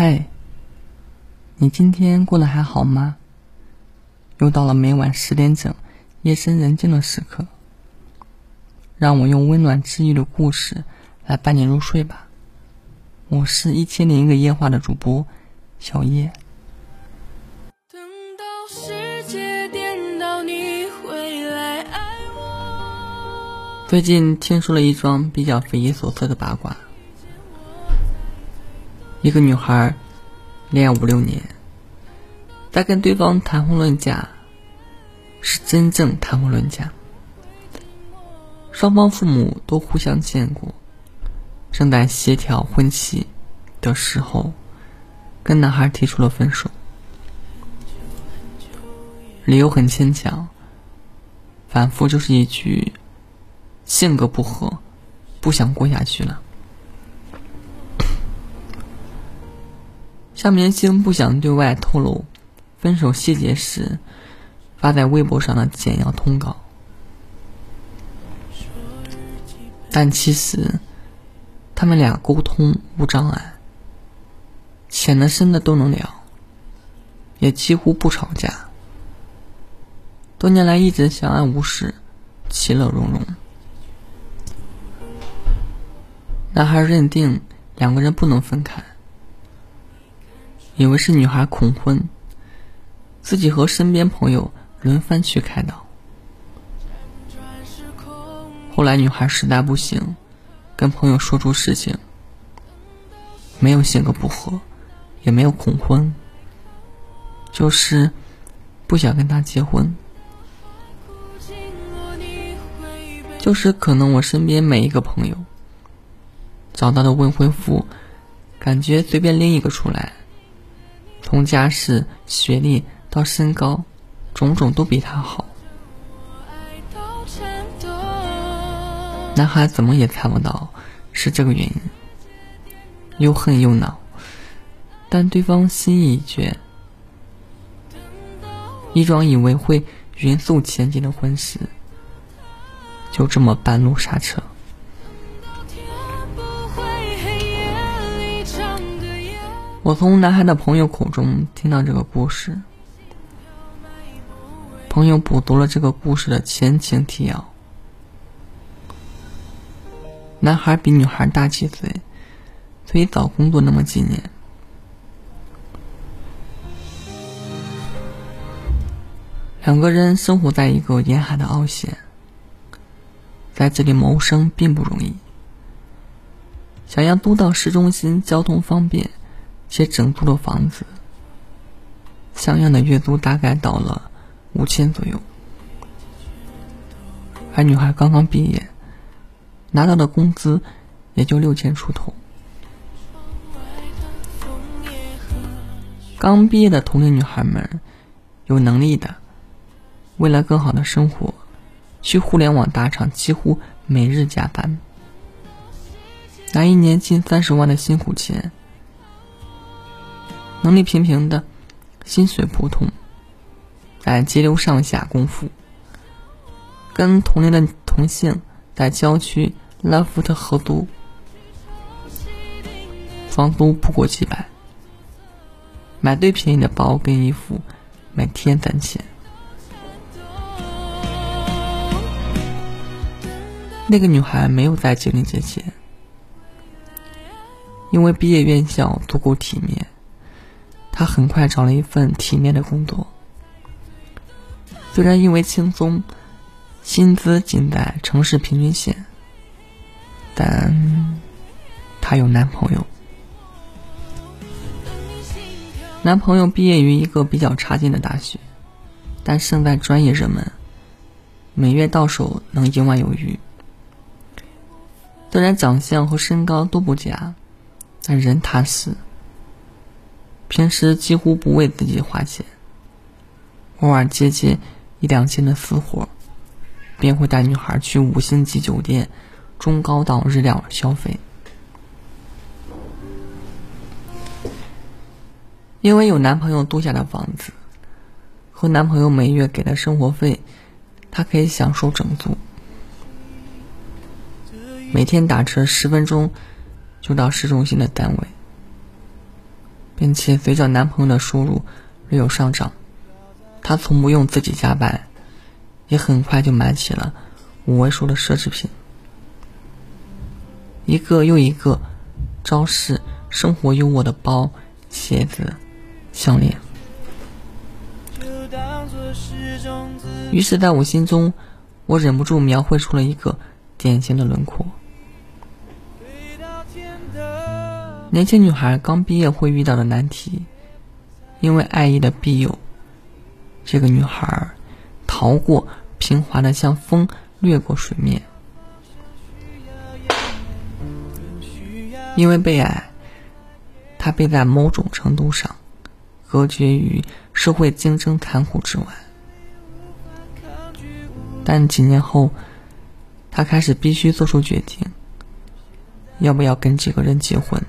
嗨，你今天过得还好吗？又到了每晚十点整，夜深人静的时刻，让我用温暖治愈的故事来伴你入睡吧。我是一千零一个夜话的主播小叶。等到世界颠倒，你回来爱我。最近听说了一桩比较匪夷所思的八卦。一个女孩恋爱五六年，在跟对方谈婚论嫁，是真正谈婚论嫁。双方父母都互相见过，正在协调婚期的时候，跟男孩提出了分手，理由很牵强，反复就是一句性格不合，不想过下去了。向明星不想对外透露分手细节时，发在微博上的简要通告。但其实，他们俩沟通无障碍，浅的深的都能聊，也几乎不吵架。多年来一直相安无事，其乐融融。男孩认定两个人不能分开。以为是女孩恐婚，自己和身边朋友轮番去开导。后来女孩实在不行，跟朋友说出事情，没有性格不合，也没有恐婚，就是不想跟他结婚，就是可能我身边每一个朋友找到的未婚夫，感觉随便拎一个出来。从家世、学历到身高，种种都比他好。男孩怎么也猜不到是这个原因，又恨又恼，但对方心意已决，一桩以为会匀速前进的婚事，就这么半路刹车。我从男孩的朋友口中听到这个故事，朋友补读了这个故事的前情提要。男孩比女孩大几岁，所以早工作那么几年。两个人生活在一个沿海的凹陷，在这里谋生并不容易。想要租到市中心，交通方便。且整租的房子，像样的月租大概到了五千左右，而女孩刚刚毕业，拿到的工资也就六千出头。刚毕业的同龄女孩们，有能力的，为了更好的生活，去互联网大厂几乎每日加班，拿一年近三十万的辛苦钱。能力平平的，薪水普通，但节流上下功夫。跟同龄的同性在郊区拉夫特合租，房租不过几百，买最便宜的包跟衣服，每天攒钱。那个女孩没有在经历这些，因为毕业院校足够体面。他很快找了一份体面的工作，虽然因为轻松，薪资仅在城市平均线，但她有男朋友。男朋友毕业于一个比较差劲的大学，但胜在专业热门，每月到手能一万有余。虽然长相和身高都不佳，但人踏实。平时几乎不为自己花钱，偶尔接接一两千的私活，便会带女孩去五星级酒店、中高档日料消费。因为有男朋友租下的房子和男朋友每月给的生活费，她可以享受整租，每天打车十分钟就到市中心的单位。并且随着男朋友的收入略有上涨，她从不用自己加班，也很快就买起了五位数的奢侈品，一个又一个招式生活优渥的包、鞋子、项链。于是，在我心中，我忍不住描绘出了一个典型的轮廓。年轻女孩刚毕业会遇到的难题，因为爱意的庇佑，这个女孩逃过，平滑的像风掠过水面。因为被爱，她被在某种程度上隔绝于社会竞争残酷之外。但几年后，他开始必须做出决定：要不要跟这个人结婚？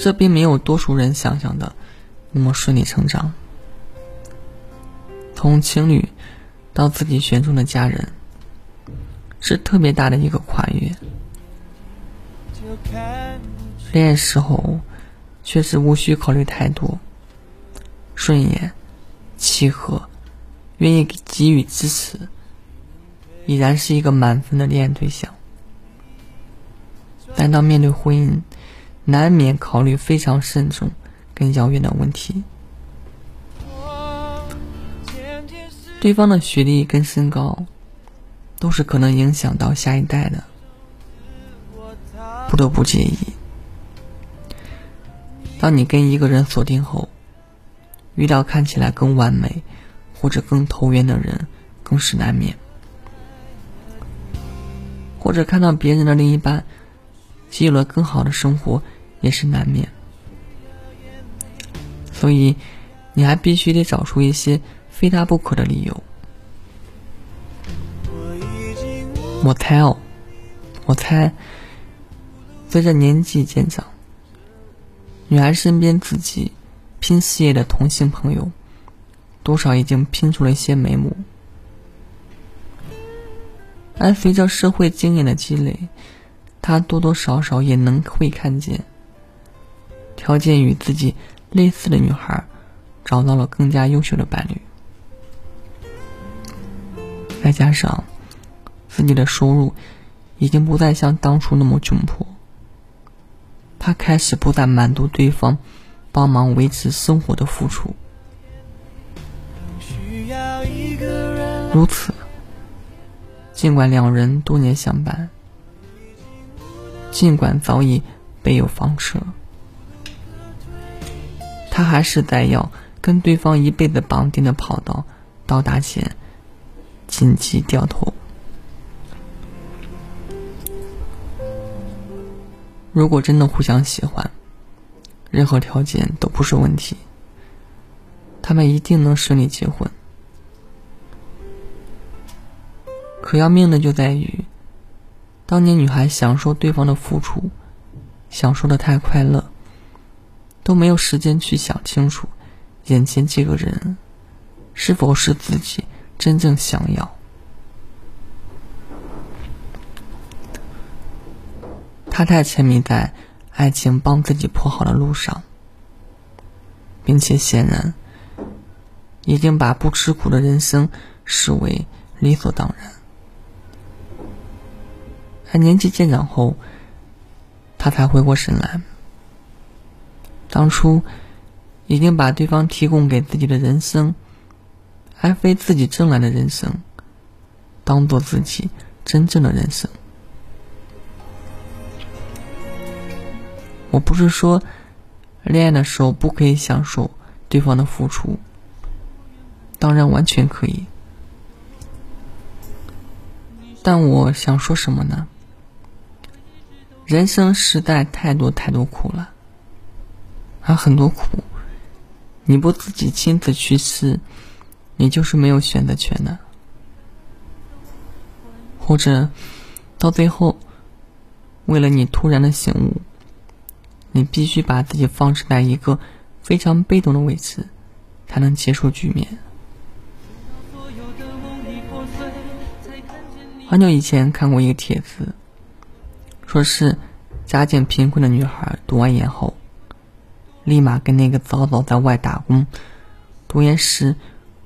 这并没有多数人想象的那么顺理成章。从情侣到自己选中的家人，是特别大的一个跨越。恋爱时候，确实无需考虑太多，顺眼。契合，愿意给予支持，已然是一个满分的恋爱对象。但当面对婚姻，难免考虑非常慎重跟遥远的问题。对方的学历跟身高，都是可能影响到下一代的，不得不介意。当你跟一个人锁定后，遇到看起来更完美或者更投缘的人，更是难免；或者看到别人的另一半，既有了更好的生活，也是难免。所以，你还必须得找出一些非他不可的理由。我猜哦，我猜，随着年纪渐长，女孩身边自己。拼事业的同性朋友，多少已经拼出了一些眉目，而随着社会经验的积累，他多多少少也能会看见，条件与自己类似的女孩，找到了更加优秀的伴侣，再加上自己的收入已经不再像当初那么窘迫，他开始不再满足对方。帮忙维持生活的付出，如此，尽管两人多年相伴，尽管早已备有房车，他还是在要跟对方一辈子绑定的跑道到达前紧急掉头。如果真的互相喜欢。任何条件都不是问题，他们一定能顺利结婚。可要命的就在于，当年女孩享受对方的付出，享受的太快乐，都没有时间去想清楚，眼前这个人是否是自己真正想要。他太沉迷在。爱情帮自己铺好的路上，并且显然已经把不吃苦的人生视为理所当然。而年纪渐长后，他才回过神来，当初已经把对方提供给自己的人生，而非自己挣来的人生，当做自己真正的人生。我不是说，恋爱的时候不可以享受对方的付出，当然完全可以。但我想说什么呢？人生实在太多太多苦了，而很多苦，你不自己亲自去吃，你就是没有选择权的。或者，到最后，为了你突然的醒悟。你必须把自己放置在一个非常被动的位置，才能结束局面。很久以前看过一个帖子，说是家境贫困的女孩读完研后，立马跟那个早早在外打工、读研时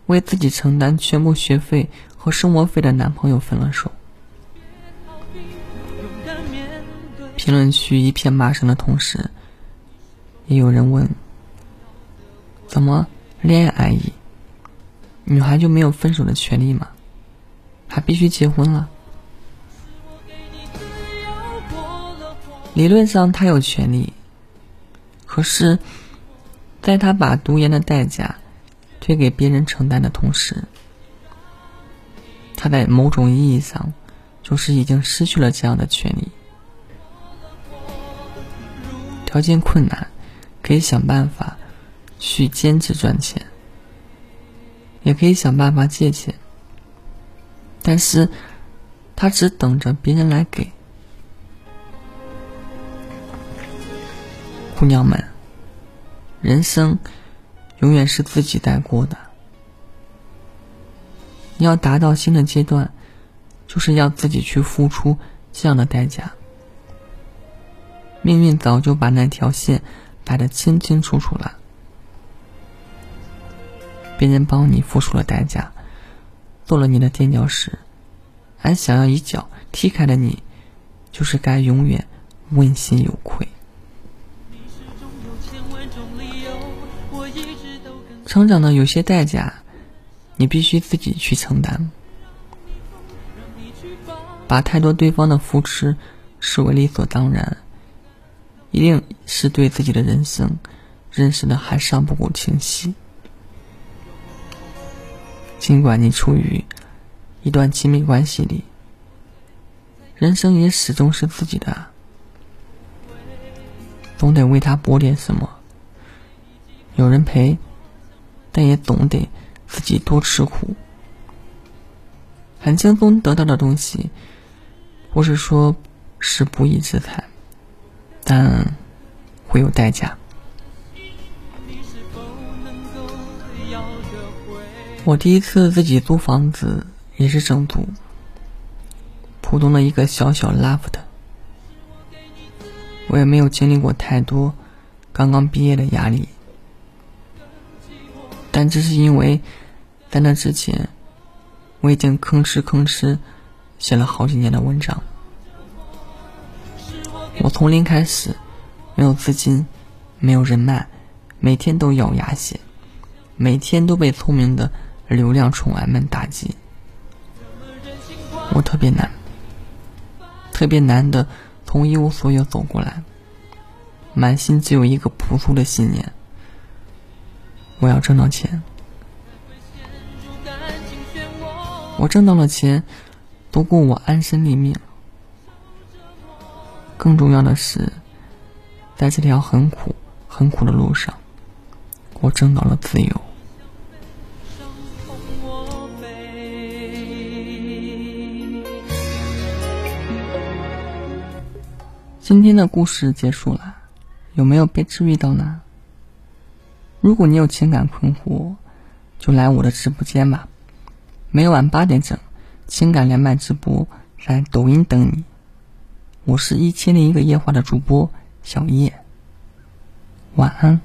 为自己承担全部学费和生活费的男朋友分了手。评论区一片骂声的同时，也有人问：怎么恋爱而已，女孩就没有分手的权利吗？还必须结婚了？理论上他有权利，可是，在他把读研的代价推给别人承担的同时，他在某种意义上就是已经失去了这样的权利。条件困难，可以想办法去兼职赚钱，也可以想办法借钱，但是他只等着别人来给。姑娘们，人生永远是自己在过的。你要达到新的阶段，就是要自己去付出这样的代价。命运早就把那条线摆得清清楚楚了。别人帮你付出了代价，做了你的垫脚石，而想要一脚踢开的你，就是该永远问心有愧。成长的有些代价，你必须自己去承担。把太多对方的扶持视为理所当然，一定是对自己的人生认识的还尚不够清晰。尽管你处于一段亲密关系里，人生也始终是自己的，总得为他搏点什么。有人陪。但也总得自己多吃苦。很轻松得到的东西，不是说是不义之财，但会有代价。我第一次自己租房子也是整租，普通的一个小小 loft，我也没有经历过太多刚刚毕业的压力。但这是因为，在那之前，我已经吭哧吭哧写了好几年的文章。我从零开始，没有资金，没有人脉，每天都咬牙写，每天都被聪明的流量宠儿们打击。我特别难，特别难的从一无所有走过来，满心只有一个朴素的信念。我要挣到钱，我挣到了钱，不顾我安身立命。更重要的是，在这条很苦、很苦的路上，我挣到了自由。今天的故事结束了，有没有被治愈到呢？如果你有情感困惑，就来我的直播间吧。每晚八点整，情感连麦直播在抖音等你。我是一千零一个夜话的主播小叶，晚安。